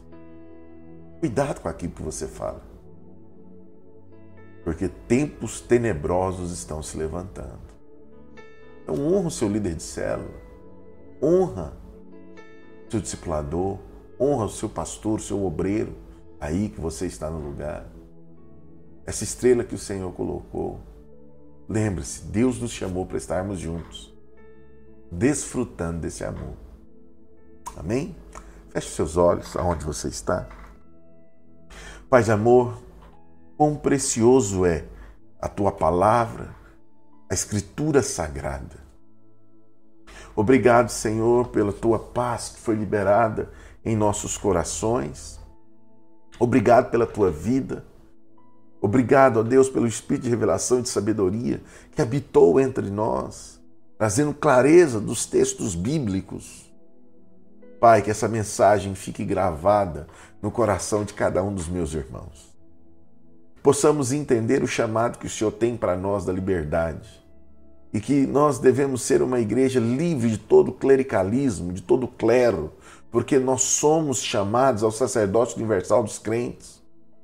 Cuidado com aquilo que você fala. Porque tempos tenebrosos estão se levantando. Então honra o seu líder de célula. Honra seu discipulador, honra o seu pastor, o seu obreiro, aí que você está no lugar. Essa estrela que o Senhor colocou. Lembre-se, Deus nos chamou para estarmos juntos, desfrutando desse amor. Amém? Feche seus olhos aonde você está. Pai de amor, quão precioso é a tua palavra, a escritura sagrada. Obrigado, Senhor, pela tua paz que foi liberada em nossos corações. Obrigado pela tua vida. Obrigado, ó Deus, pelo espírito de revelação e de sabedoria que habitou entre nós, trazendo clareza dos textos bíblicos. Pai, que essa mensagem fique gravada no coração de cada um dos meus irmãos. Possamos entender o chamado que o Senhor tem para nós da liberdade e que nós devemos ser uma igreja livre de todo clericalismo, de todo clero, porque nós somos chamados ao sacerdócio universal dos crentes.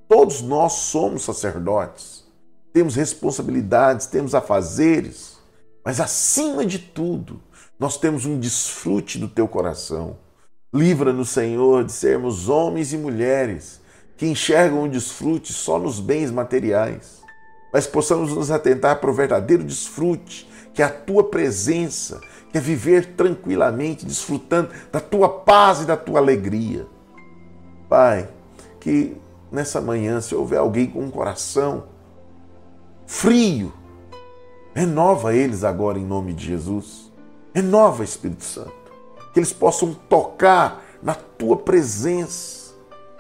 Todos nós somos sacerdotes, temos responsabilidades, temos afazeres, mas acima de tudo, nós temos um desfrute do teu coração. Livra-nos, Senhor, de sermos homens e mulheres que enxergam o desfrute só nos bens materiais, mas possamos nos atentar para o verdadeiro desfrute que é a tua presença, que é viver tranquilamente, desfrutando da tua paz e da tua alegria. Pai, que nessa manhã, se houver alguém com um coração frio, renova eles agora em nome de Jesus. Renova, Espírito Santo, que eles possam tocar na tua presença,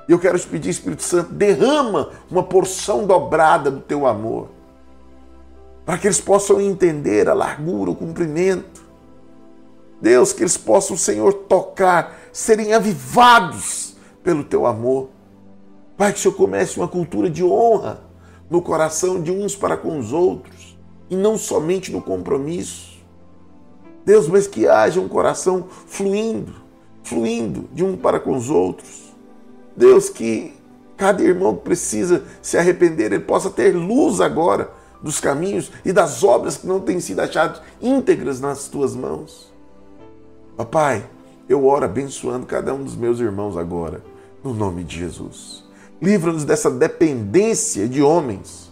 eu quero te pedir, Espírito Santo, derrama uma porção dobrada do teu amor, para que eles possam entender a largura, o comprimento. Deus, que eles possam, Senhor, tocar, serem avivados pelo teu amor. Pai, que o Senhor comece uma cultura de honra no coração de uns para com os outros, e não somente no compromisso. Deus, mas que haja um coração fluindo, fluindo de um para com os outros. Deus, que cada irmão que precisa se arrepender, ele possa ter luz agora dos caminhos e das obras que não têm sido achadas íntegras nas tuas mãos. Papai, eu oro abençoando cada um dos meus irmãos agora, no nome de Jesus. Livra-nos dessa dependência de homens.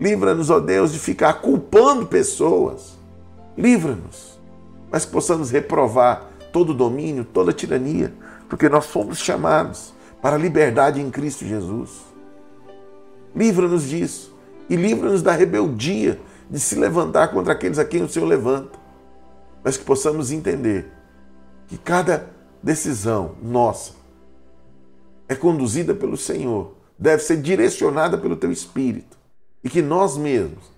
Livra-nos, ó Deus, de ficar culpando pessoas. Livra-nos, mas que possamos reprovar todo domínio, toda tirania, porque nós fomos chamados para a liberdade em Cristo Jesus. Livra-nos disso e livra-nos da rebeldia de se levantar contra aqueles a quem o Senhor levanta. Mas que possamos entender que cada decisão nossa é conduzida pelo Senhor, deve ser direcionada pelo teu espírito e que nós mesmos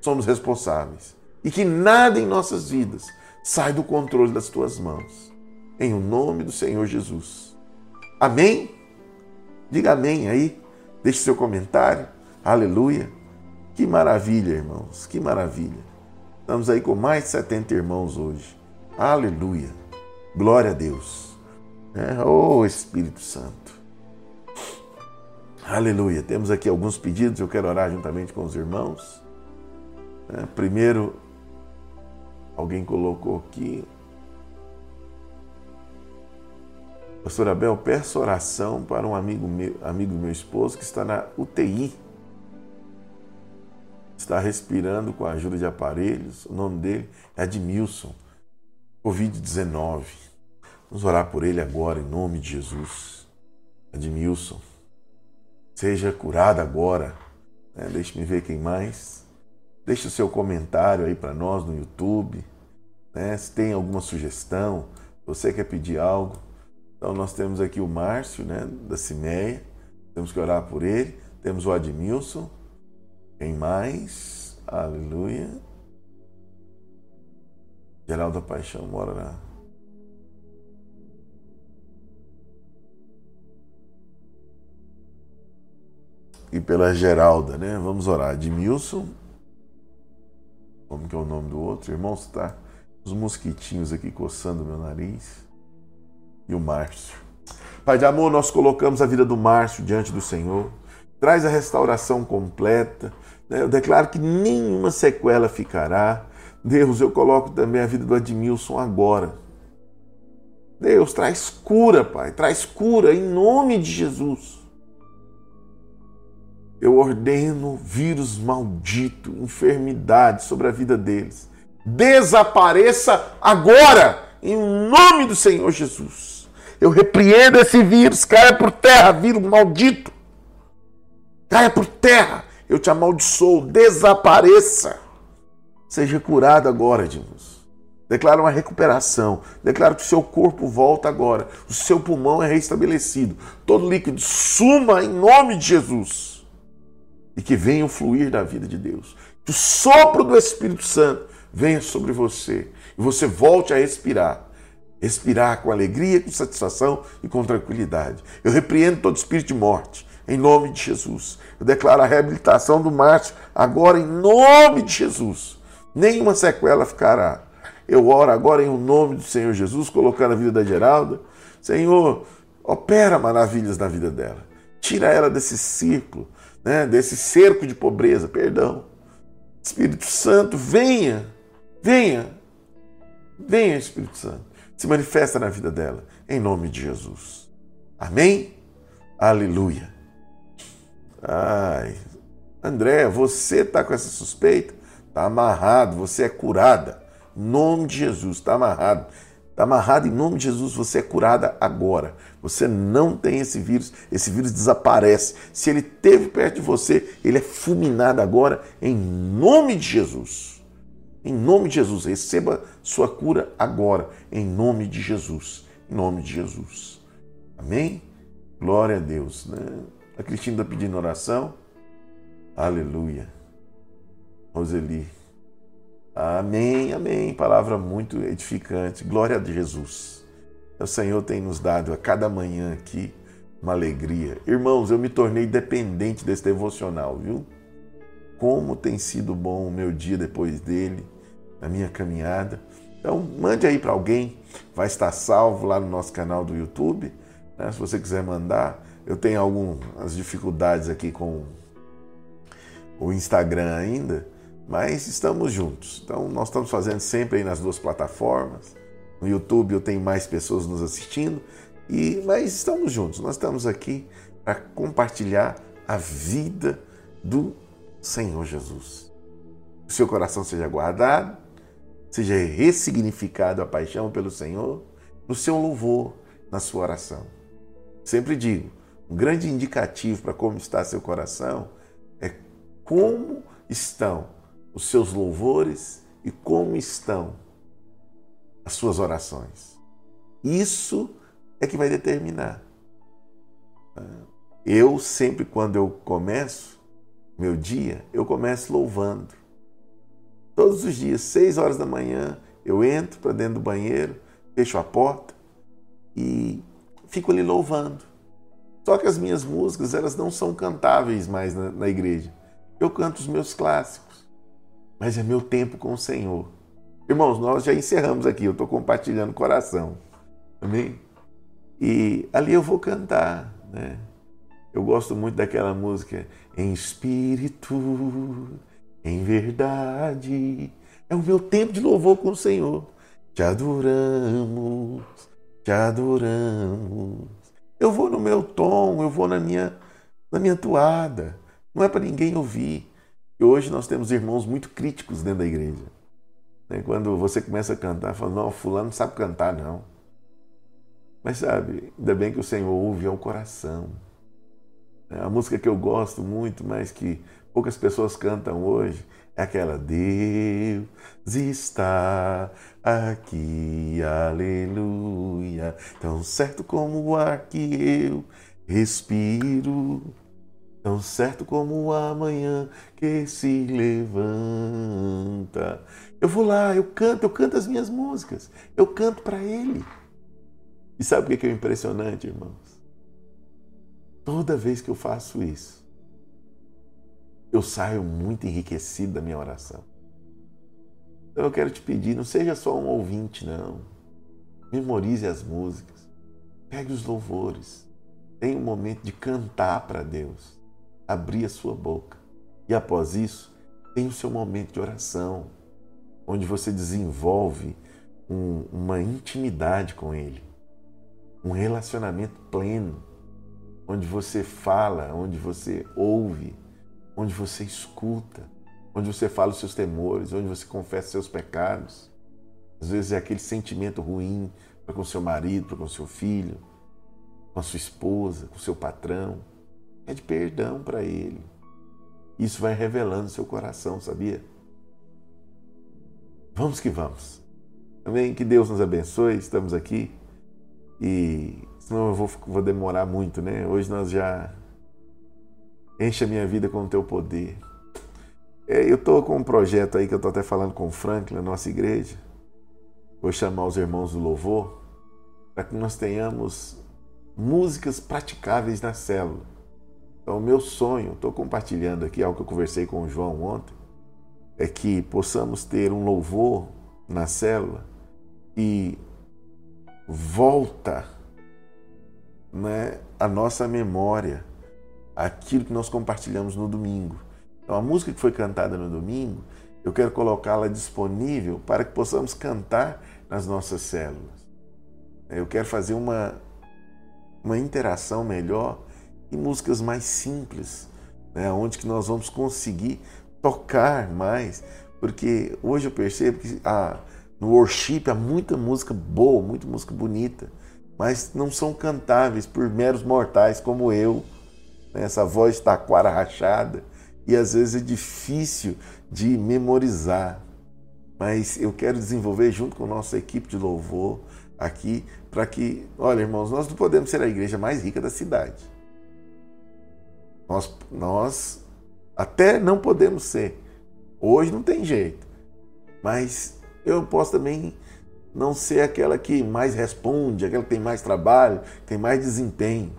somos responsáveis e que nada em nossas vidas sai do controle das tuas mãos. Em o nome do Senhor Jesus. Amém? Diga amém aí. Deixe seu comentário. Aleluia. Que maravilha, irmãos. Que maravilha. Estamos aí com mais de 70 irmãos hoje. Aleluia. Glória a Deus. É, oh Espírito Santo. Aleluia. Temos aqui alguns pedidos. Eu quero orar juntamente com os irmãos. É, primeiro, alguém colocou aqui Pastor Abel, peço oração para um amigo meu, amigo meu esposo que está na UTI. Está respirando com a ajuda de aparelhos. O nome dele é Admilson. Covid-19. Vamos orar por ele agora, em nome de Jesus. Admilson. Seja curado agora. É, Deixe-me ver quem mais. Deixe o seu comentário aí para nós no YouTube. Né? Se tem alguma sugestão, você quer pedir algo, então nós temos aqui o Márcio, né, da Cimeia, temos que orar por ele. Temos o Admilson. Quem mais? Aleluia. Geraldo Paixão mora na. E pela Geralda, né? Vamos orar. Admilson. Como que é o nome do outro? Irmãos, tá os mosquitinhos aqui coçando meu nariz e o Márcio. Pai de amor, nós colocamos a vida do Márcio diante do Senhor. Traz a restauração completa. Né? Eu declaro que nenhuma sequela ficará. Deus, eu coloco também a vida do Admilson agora. Deus, traz cura, Pai. Traz cura em nome de Jesus. Eu ordeno vírus maldito, enfermidade sobre a vida deles. Desapareça agora, em nome do Senhor Jesus. Eu repreendo esse vírus, caia por terra, vírus maldito. Caia por terra. Eu te amaldiçoo, desapareça. Seja curado agora, Edmus. Declara uma recuperação. Declara que o seu corpo volta agora. O seu pulmão é restabelecido. Todo líquido suma em nome de Jesus. E que venha o fluir da vida de Deus. Que o sopro do Espírito Santo venha sobre você. E você volte a respirar respirar com alegria, com satisfação e com tranquilidade. Eu repreendo todo espírito de morte, em nome de Jesus. Eu declaro a reabilitação do Márcio agora, em nome de Jesus. Nenhuma sequela ficará. Eu oro agora em nome do Senhor Jesus, colocando a vida da Geralda. Senhor, opera maravilhas na vida dela. Tira ela desse círculo, né, desse cerco de pobreza, perdão. Espírito Santo, venha, venha, venha, Espírito Santo se manifesta na vida dela, em nome de Jesus. Amém? Aleluia. Ai, André, você está com essa suspeita? Está amarrado, você é curada. Em nome de Jesus, está amarrado. Está amarrado em nome de Jesus, você é curada agora. Você não tem esse vírus, esse vírus desaparece. Se ele teve perto de você, ele é fulminado agora em nome de Jesus. Em nome de Jesus, receba sua cura agora, em nome de Jesus. Em nome de Jesus. Amém? Glória a Deus. Né? A Cristina está pedindo oração. Aleluia. Roseli. Amém, amém. Palavra muito edificante. Glória a Jesus. O Senhor tem nos dado a cada manhã aqui uma alegria. Irmãos, eu me tornei dependente desse devocional, viu? Como tem sido bom o meu dia depois dele, a minha caminhada. Então, mande aí para alguém, vai estar salvo lá no nosso canal do YouTube. Né? Se você quiser mandar, eu tenho algumas dificuldades aqui com o Instagram ainda, mas estamos juntos. Então, nós estamos fazendo sempre aí nas duas plataformas. No YouTube eu tenho mais pessoas nos assistindo, e mas estamos juntos. Nós estamos aqui para compartilhar a vida do Senhor Jesus. Que o seu coração seja guardado, seja ressignificado a paixão pelo Senhor no seu louvor, na sua oração. Sempre digo, um grande indicativo para como está seu coração é como estão os seus louvores e como estão as suas orações. Isso é que vai determinar. Eu sempre, quando eu começo meu dia, eu começo louvando. Todos os dias, seis horas da manhã, eu entro para dentro do banheiro, fecho a porta e fico ali louvando. Só que as minhas músicas, elas não são cantáveis mais na, na igreja. Eu canto os meus clássicos, mas é meu tempo com o Senhor. Irmãos, nós já encerramos aqui, eu estou compartilhando coração. Amém? E ali eu vou cantar, né? Eu gosto muito daquela música em espírito, em verdade. É o meu tempo de louvor com o Senhor. Te adoramos, te adoramos. Eu vou no meu tom, eu vou na minha, na minha toada. Não é para ninguém ouvir. E hoje nós temos irmãos muito críticos dentro da igreja. Né? Quando você começa a cantar, fala, não, fulano não sabe cantar, não. Mas sabe, ainda bem que o Senhor ouve ao coração. É a música que eu gosto muito, mas que poucas pessoas cantam hoje, é aquela Deus está aqui, aleluia, tão certo como o ar que eu respiro. Tão certo como o amanhã que se levanta. Eu vou lá, eu canto, eu canto as minhas músicas. Eu canto para Ele. E sabe o que é impressionante, irmãos? Toda vez que eu faço isso, eu saio muito enriquecido da minha oração. Então eu quero te pedir, não seja só um ouvinte, não. Memorize as músicas. Pegue os louvores. Tenha um momento de cantar para Deus abrir a sua boca. E após isso, tem o seu momento de oração, onde você desenvolve um, uma intimidade com Ele, um relacionamento pleno, onde você fala, onde você ouve, onde você escuta, onde você fala os seus temores, onde você confessa seus pecados. Às vezes é aquele sentimento ruim para com seu marido, para com seu filho, com a sua esposa, com seu patrão Pede perdão para Ele. Isso vai revelando seu coração, sabia? Vamos que vamos. Amém? Que Deus nos abençoe. Estamos aqui. E senão eu vou, vou demorar muito, né? Hoje nós já. Enche a minha vida com o teu poder. É, eu estou com um projeto aí que eu estou até falando com o Franklin, na nossa igreja. Vou chamar os irmãos do louvor para que nós tenhamos músicas praticáveis na célula. Então, o meu sonho, estou compartilhando aqui algo que eu conversei com o João ontem, é que possamos ter um louvor na célula e volta né, a nossa memória aquilo que nós compartilhamos no domingo. Então, a música que foi cantada no domingo, eu quero colocá-la disponível para que possamos cantar nas nossas células. Eu quero fazer uma, uma interação melhor e músicas mais simples, né, onde que nós vamos conseguir tocar mais, porque hoje eu percebo que ah, no worship há muita música boa, muita música bonita, mas não são cantáveis por meros mortais como eu, né, essa voz taquara rachada, e às vezes é difícil de memorizar. mas eu quero desenvolver junto com a nossa equipe de louvor aqui, para que, olha, irmãos, nós não podemos ser a igreja mais rica da cidade. Nós, nós até não podemos ser. Hoje não tem jeito. Mas eu posso também não ser aquela que mais responde, aquela que tem mais trabalho, tem mais desempenho.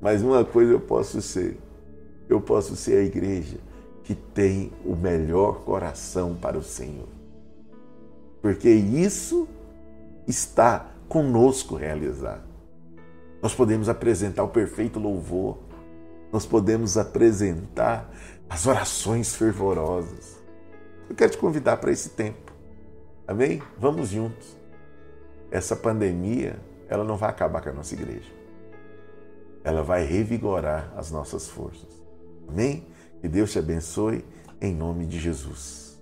Mas uma coisa eu posso ser: eu posso ser a igreja que tem o melhor coração para o Senhor. Porque isso está conosco realizar. Nós podemos apresentar o perfeito louvor, nós podemos apresentar as orações fervorosas. Eu quero te convidar para esse tempo. Amém? Vamos juntos. Essa pandemia, ela não vai acabar com a nossa igreja. Ela vai revigorar as nossas forças. Amém? Que Deus te abençoe em nome de Jesus.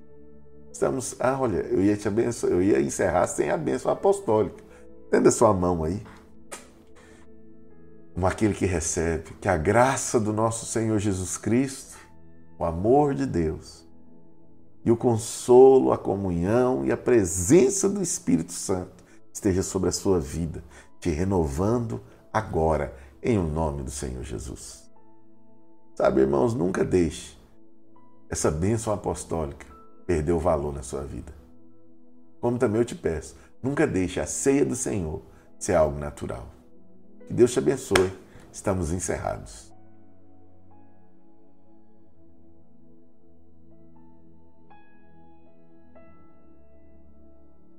Estamos, ah, olha, eu ia te abençoar, eu ia encerrar sem a bênção apostólica. Tenda sua mão aí. Como aquele que recebe, que a graça do nosso Senhor Jesus Cristo, o amor de Deus, e o consolo, a comunhão e a presença do Espírito Santo esteja sobre a sua vida, te renovando agora, em o nome do Senhor Jesus. Sabe, irmãos, nunca deixe essa bênção apostólica perder o valor na sua vida. Como também eu te peço, nunca deixe a ceia do Senhor ser algo natural. Que Deus te abençoe. Estamos encerrados.